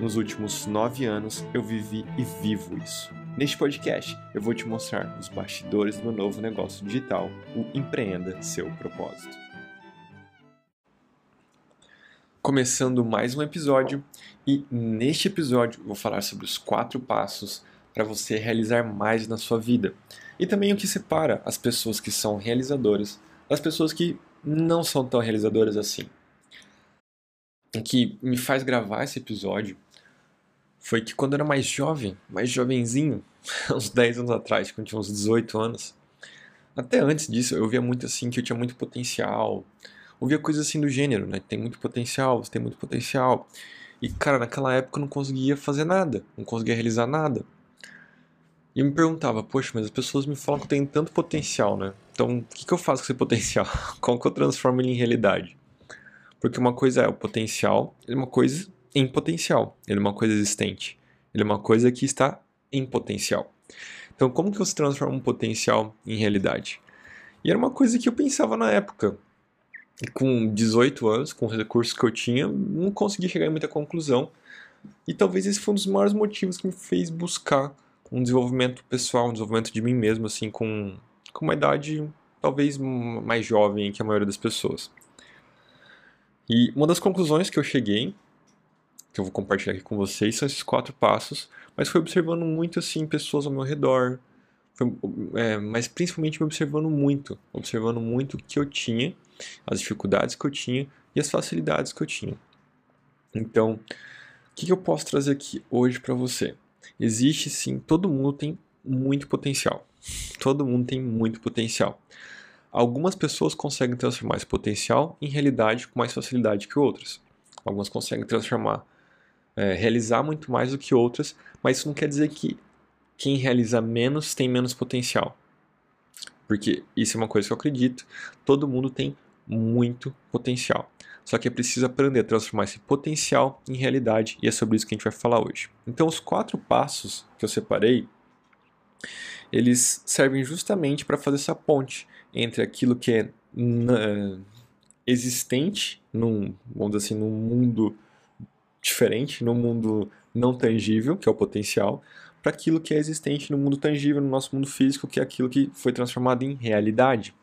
Nos últimos nove anos, eu vivi e vivo isso. Neste podcast, eu vou te mostrar os bastidores do meu novo negócio digital, o Empreenda Seu Propósito. Começando mais um episódio, e neste episódio vou falar sobre os quatro passos para você realizar mais na sua vida. E também o que separa as pessoas que são realizadoras das pessoas que não são tão realizadoras assim. O que me faz gravar esse episódio foi que quando eu era mais jovem, mais jovenzinho, uns 10 anos atrás, quando eu tinha uns 18 anos, até antes disso, eu via muito assim que eu tinha muito potencial. Ouvia coisas assim do gênero, né? Tem muito potencial, você tem muito potencial. E, cara, naquela época eu não conseguia fazer nada, não conseguia realizar nada. E eu me perguntava, poxa, mas as pessoas me falam que eu tenho tanto potencial, né? Então, o que, que eu faço com esse potencial? Como que eu transformo ele em realidade? Porque uma coisa é o potencial, é uma coisa em potencial. Ele é uma coisa existente. Ele é uma coisa que está em potencial. Então, como que você transforma um potencial em realidade? E era uma coisa que eu pensava na época. E com 18 anos, com os recursos que eu tinha, não consegui chegar em muita conclusão. E talvez esse foi um dos maiores motivos que me fez buscar um desenvolvimento pessoal, um desenvolvimento de mim mesmo, assim, com, com uma idade talvez mais jovem que a maioria das pessoas. E uma das conclusões que eu cheguei que eu vou compartilhar aqui com vocês são esses quatro passos, mas foi observando muito assim pessoas ao meu redor, foi, é, mas principalmente me observando muito, observando muito o que eu tinha, as dificuldades que eu tinha e as facilidades que eu tinha. Então, o que, que eu posso trazer aqui hoje para você? Existe sim, todo mundo tem muito potencial. Todo mundo tem muito potencial. Algumas pessoas conseguem transformar esse potencial em realidade com mais facilidade que outras. Algumas conseguem transformar é, realizar muito mais do que outras, mas isso não quer dizer que quem realiza menos tem menos potencial. Porque isso é uma coisa que eu acredito, todo mundo tem muito potencial. Só que é preciso aprender a transformar esse potencial em realidade e é sobre isso que a gente vai falar hoje. Então, os quatro passos que eu separei, eles servem justamente para fazer essa ponte entre aquilo que é existente num, vamos dizer assim, num mundo diferente no mundo não tangível, que é o potencial, para aquilo que é existente no mundo tangível, no nosso mundo físico, que é aquilo que foi transformado em realidade.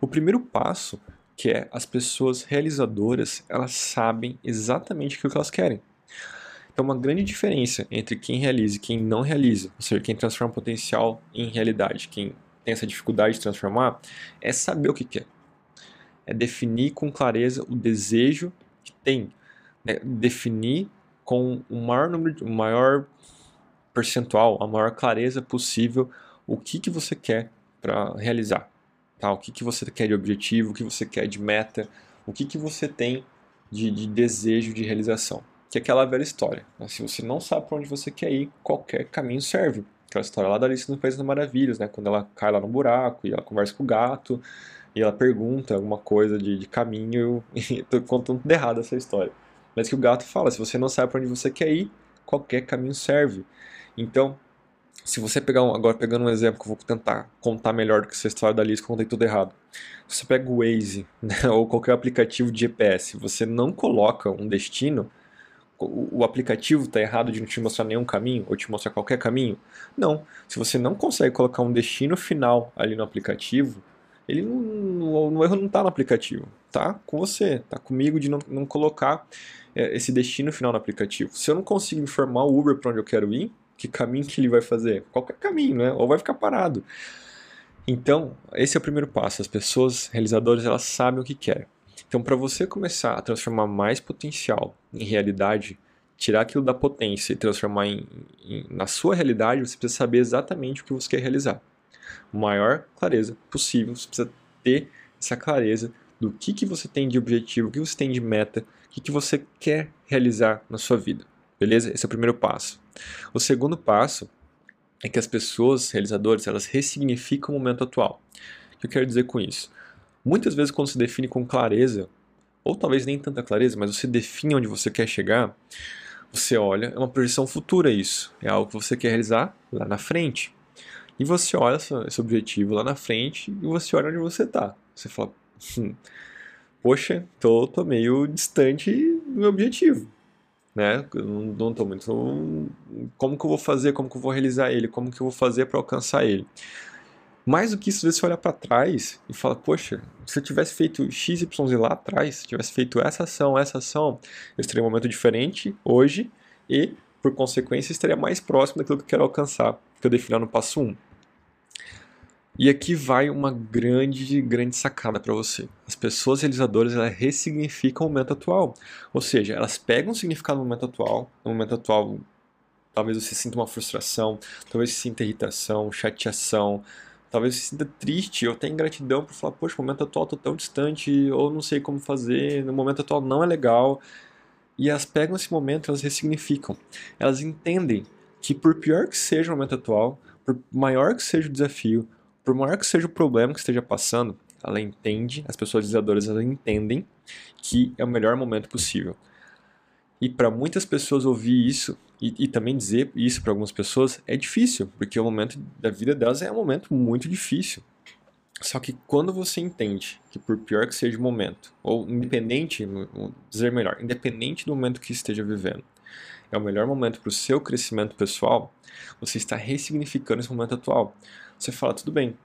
O primeiro passo, que é as pessoas realizadoras, elas sabem exatamente o que elas querem. Então, uma grande diferença entre quem realiza e quem não realiza, ou seja, quem transforma potencial em realidade, quem tem essa dificuldade de transformar, é saber o que quer. É definir com clareza o desejo que tem, né, definir com o maior número, o maior percentual, a maior clareza possível o que, que você quer para realizar, tá? O que, que você quer de objetivo, o que você quer de meta, o que, que você tem de, de desejo de realização. Que é aquela velha história. Se você não sabe para onde você quer ir, qualquer caminho serve. Aquela história lá da Alice no País das Maravilhas, né? Quando ela cai lá no buraco e ela conversa com o gato e ela pergunta alguma coisa de, de caminho. Estou contando tudo errado essa história. Mas que o gato fala, se você não sabe para onde você quer ir, qualquer caminho serve. Então, se você pegar um, agora pegando um exemplo que eu vou tentar contar melhor do que essa história da Alice, que eu contei tudo errado. Se você pega o Waze né, ou qualquer aplicativo de GPS, você não coloca um destino, o, aplicativo está errado de não te mostrar nenhum caminho ou te mostrar qualquer caminho? Não. Se você não consegue colocar um destino final ali no aplicativo, ele não, o erro não está no aplicativo, tá com você, tá comigo de não, não colocar é, esse destino final no aplicativo. Se eu não consigo informar o Uber para onde eu quero ir, que caminho que ele vai fazer? Qualquer caminho, né? Ou vai ficar parado. Então, esse é o primeiro passo. As pessoas realizadoras, elas sabem o que querem. Então, para você começar a transformar mais potencial em realidade, tirar aquilo da potência e transformar em, em, na sua realidade, você precisa saber exatamente o que você quer realizar. Maior clareza possível, você precisa ter essa clareza do que, que você tem de objetivo, o que você tem de meta, o que, que você quer realizar na sua vida. Beleza? Esse é o primeiro passo. O segundo passo é que as pessoas realizadoras elas ressignificam o momento atual. O que eu quero dizer com isso? Muitas vezes, quando se define com clareza, ou talvez nem tanta clareza, mas você define onde você quer chegar, você olha, é uma projeção futura isso, é algo que você quer realizar lá na frente. E você olha esse objetivo lá na frente e você olha onde você está. Você fala, hum, poxa, tô, tô meio distante do meu objetivo. Né? Não, tô muito. Como que eu vou fazer? Como que eu vou realizar ele? Como que eu vou fazer para alcançar ele? Mais do que isso, você olha para trás e fala, poxa, se eu tivesse feito X, Y lá atrás, se eu tivesse feito essa ação, essa ação, eu estaria em um momento diferente hoje e, por consequência, estaria mais próximo daquilo que eu quero alcançar, que eu defini no passo 1. E aqui vai uma grande, grande sacada para você. As pessoas realizadoras elas ressignificam o momento atual. Ou seja, elas pegam o significado do momento atual. No momento atual, talvez você sinta uma frustração, talvez você sinta irritação, chateação, talvez você sinta triste ou até ingratidão por falar, poxa, o momento atual está tão distante, ou não sei como fazer, no momento atual não é legal. E elas pegam esse momento, elas ressignificam. Elas entendem que por pior que seja o momento atual, por maior que seja o desafio, por maior que seja o problema que esteja passando, ela entende, as pessoas realizadoras elas entendem que é o melhor momento possível. E para muitas pessoas ouvir isso e, e também dizer isso para algumas pessoas é difícil, porque o momento da vida delas é um momento muito difícil. Só que quando você entende que por pior que seja o momento, ou independente, vou dizer melhor, independente do momento que esteja vivendo, é o melhor momento para o seu crescimento pessoal, você está ressignificando esse momento atual. Você fala, tudo bem,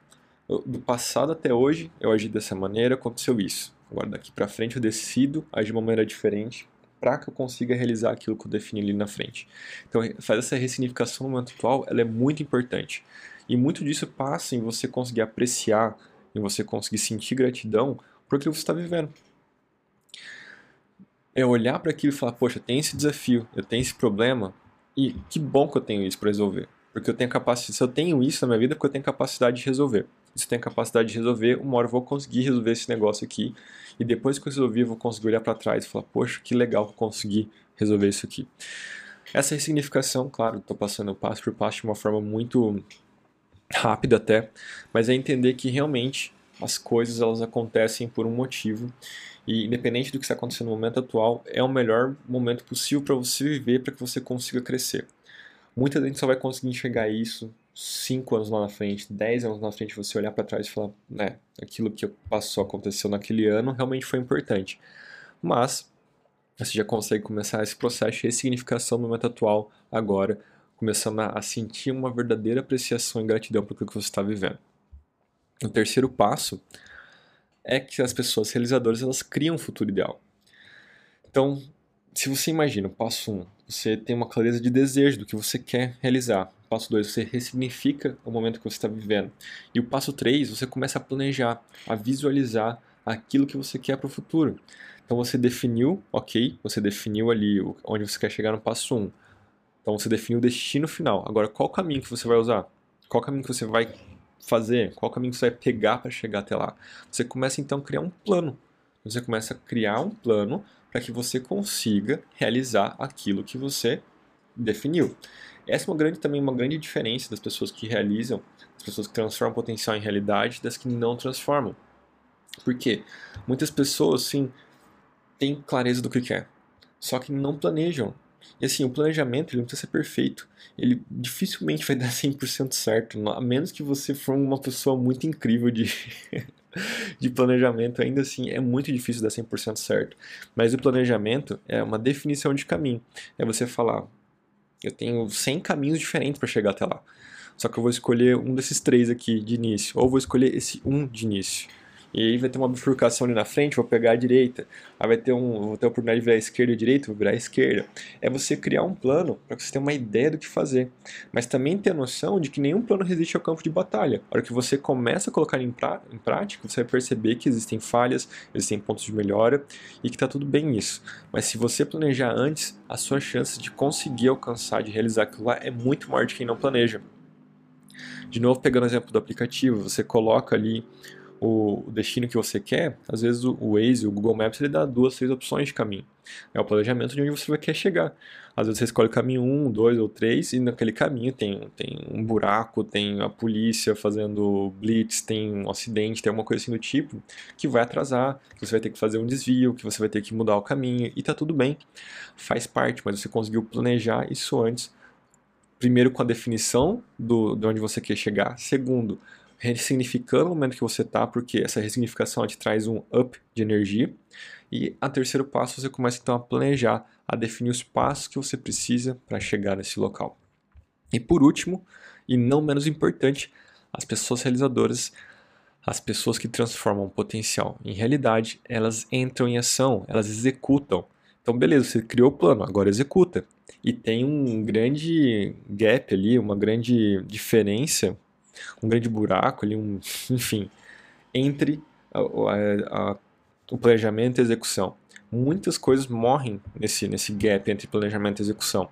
do passado até hoje eu agi dessa maneira, aconteceu isso. Agora daqui para frente eu decido agir de uma maneira diferente para que eu consiga realizar aquilo que eu defini ali na frente. Então, fazer essa ressignificação no momento atual, ela é muito importante. E muito disso passa em você conseguir apreciar, em você conseguir sentir gratidão por aquilo que você está vivendo. É olhar para aquilo e falar, poxa, tem esse desafio, eu tenho esse problema, e que bom que eu tenho isso para resolver. Porque eu tenho capacidade, se eu tenho isso na minha vida, é porque eu tenho capacidade de resolver. Se eu tenho capacidade de resolver, uma hora eu vou conseguir resolver esse negócio aqui. E depois que eu resolver, eu vou conseguir olhar para trás e falar, poxa, que legal que eu consegui resolver isso aqui. Essa ressignificação, claro, estou passando passo por passo de uma forma muito rápida até, mas é entender que realmente as coisas elas acontecem por um motivo e independente do que está acontecendo no momento atual, é o melhor momento possível para você viver, para que você consiga crescer. Muita gente só vai conseguir enxergar isso 5 anos lá na frente, 10 anos na frente, você olhar para trás e falar, né, aquilo que passou, aconteceu naquele ano, realmente foi importante. Mas você já consegue começar esse processo de ressignificação no momento atual, agora, começando a sentir uma verdadeira apreciação e gratidão por aquilo que você está vivendo. O terceiro passo é que as pessoas realizadoras elas criam um futuro ideal. Então, se você imagina, passo 1, um, você tem uma clareza de desejo do que você quer realizar. Passo 2, você ressignifica o momento que você está vivendo. E o passo 3, você começa a planejar, a visualizar aquilo que você quer para o futuro. Então você definiu, ok, você definiu ali onde você quer chegar no passo 1. Um. Então você definiu o destino final. Agora, qual caminho que você vai usar? Qual caminho que você vai fazer? Qual caminho que você vai pegar para chegar até lá? Você começa então a criar um plano. Você começa a criar um plano para que você consiga realizar aquilo que você definiu. Essa é uma grande, também uma grande diferença das pessoas que realizam, das pessoas que transformam potencial em realidade, das que não transformam. Por quê? Muitas pessoas, sim, têm clareza do que quer, só que não planejam. E assim, o planejamento ele não precisa ser perfeito. Ele dificilmente vai dar 100% certo, a menos que você for uma pessoa muito incrível de de planejamento, ainda assim é muito difícil dar 100% certo. Mas o planejamento é uma definição de caminho. É você falar, eu tenho 100 caminhos diferentes para chegar até lá. Só que eu vou escolher um desses três aqui de início, ou vou escolher esse um de início. E aí vai ter uma bifurcação ali na frente, vou pegar a direita. Aí vai ter um, vou ter a oportunidade de virar a esquerda e direita, vou virar a esquerda. É você criar um plano para que você tenha uma ideia do que fazer. Mas também ter a noção de que nenhum plano resiste ao campo de batalha. A hora que você começa a colocar em, pra, em prática, você vai perceber que existem falhas, existem pontos de melhora e que está tudo bem nisso. Mas se você planejar antes, a sua chance de conseguir alcançar, de realizar aquilo lá é muito maior de quem não planeja. De novo, pegando o exemplo do aplicativo, você coloca ali o destino que você quer, às vezes o Waze, o Google Maps, ele dá duas, três opções de caminho. É o planejamento de onde você querer chegar. Às vezes você escolhe o caminho 1, um, 2 ou 3 e naquele caminho tem, tem um buraco, tem a polícia fazendo blitz, tem um acidente, tem alguma coisa assim do tipo que vai atrasar, que você vai ter que fazer um desvio, que você vai ter que mudar o caminho e tá tudo bem. Faz parte, mas você conseguiu planejar isso antes. Primeiro com a definição do, de onde você quer chegar. Segundo, ressignificando o momento que você está, porque essa ressignificação te traz um up de energia. E a terceiro passo, você começa então a planejar, a definir os passos que você precisa para chegar nesse local. E por último, e não menos importante, as pessoas realizadoras, as pessoas que transformam potencial em realidade, elas entram em ação, elas executam. Então, beleza, você criou o plano, agora executa. E tem um grande gap ali, uma grande diferença um grande buraco ali, um, enfim, entre a, a, a, o planejamento e a execução. Muitas coisas morrem nesse, nesse gap entre planejamento e execução.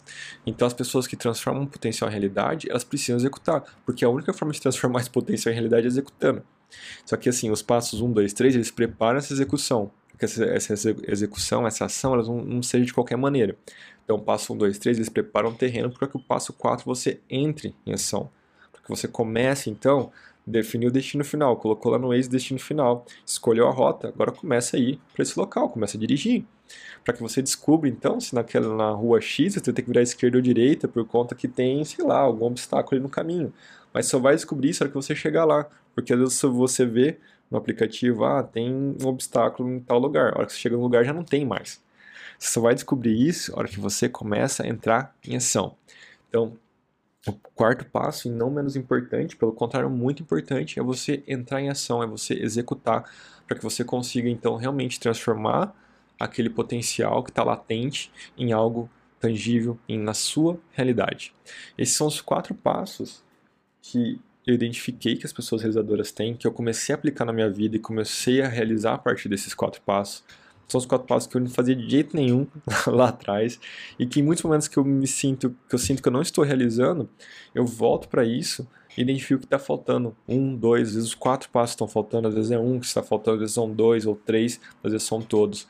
Então, as pessoas que transformam potencial em realidade, elas precisam executar, porque a única forma de transformar esse potencial em realidade é executando. Só que, assim, os passos 1, 2, 3, eles preparam essa execução, porque essa, essa execução, essa ação, elas não, não seja de qualquer maneira. Então, passo 1, 2, 3, eles preparam o terreno para que o passo 4 você entre em ação que você comece então definiu o destino final, colocou lá no Waze destino final, escolheu a rota, agora começa a ir para esse local, começa a dirigir. Para que você descubra então se naquela na rua X você tem que virar esquerda ou direita por conta que tem, sei lá, algum obstáculo ali no caminho. Mas só vai descobrir isso na hora que você chegar lá, porque às vezes você vê no aplicativo, ah, tem um obstáculo em tal lugar. A hora que você chega no lugar já não tem mais. Você só vai descobrir isso na hora que você começa a entrar em ação. Então, o quarto passo, e não menos importante, pelo contrário, muito importante, é você entrar em ação, é você executar, para que você consiga então realmente transformar aquele potencial que está latente em algo tangível, em, na sua realidade. Esses são os quatro passos que eu identifiquei que as pessoas realizadoras têm, que eu comecei a aplicar na minha vida e comecei a realizar a partir desses quatro passos são os quatro passos que eu não fazia de jeito nenhum lá atrás e que em muitos momentos que eu me sinto que eu sinto que eu não estou realizando, eu volto para isso e identifico que está faltando um, dois, às vezes os quatro passos estão faltando, às vezes é um que está faltando, às vezes são dois ou três, às vezes são todos.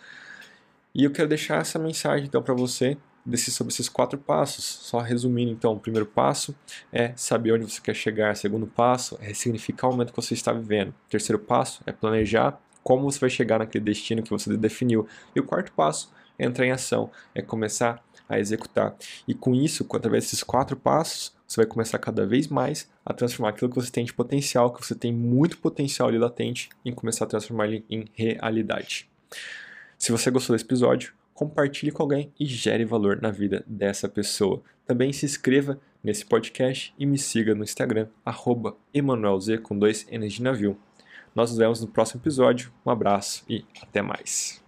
E eu quero deixar essa mensagem então para você desse, sobre esses quatro passos. Só resumindo então, o primeiro passo é saber onde você quer chegar, o segundo passo é ressignificar o momento que você está vivendo, o terceiro passo é planejar como você vai chegar naquele destino que você definiu. E o quarto passo é entrar em ação, é começar a executar. E com isso, através desses quatro passos, você vai começar cada vez mais a transformar aquilo que você tem de potencial, que você tem muito potencial ali latente, em começar a transformar ele em realidade. Se você gostou desse episódio, compartilhe com alguém e gere valor na vida dessa pessoa. Também se inscreva nesse podcast e me siga no Instagram, arroba Emanuelz com dois N's de navio. Nós nos vemos no próximo episódio. Um abraço e até mais.